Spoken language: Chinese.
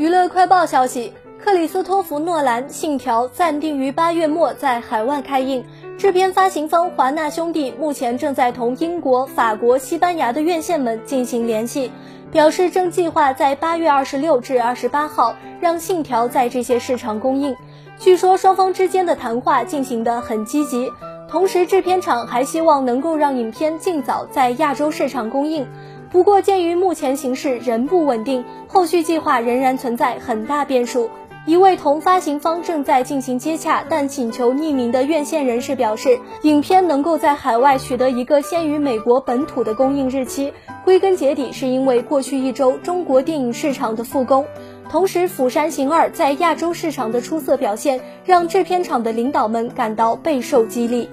娱乐快报消息：克里斯托弗·诺兰《信条》暂定于八月末在海外开映。制片发行方华纳兄弟目前正在同英国、法国、西班牙的院线们进行联系，表示正计划在八月二十六至二十八号让《信条》在这些市场公映。据说双方之间的谈话进行得很积极，同时制片厂还希望能够让影片尽早在亚洲市场公映。不过，鉴于目前形势仍不稳定，后续计划仍然存在很大变数。一位同发行方正在进行接洽，但请求匿名的院线人士表示，影片能够在海外取得一个先于美国本土的公映日期，归根结底是因为过去一周中国电影市场的复工。同时，《釜山行二》在亚洲市场的出色表现，让制片厂的领导们感到备受激励。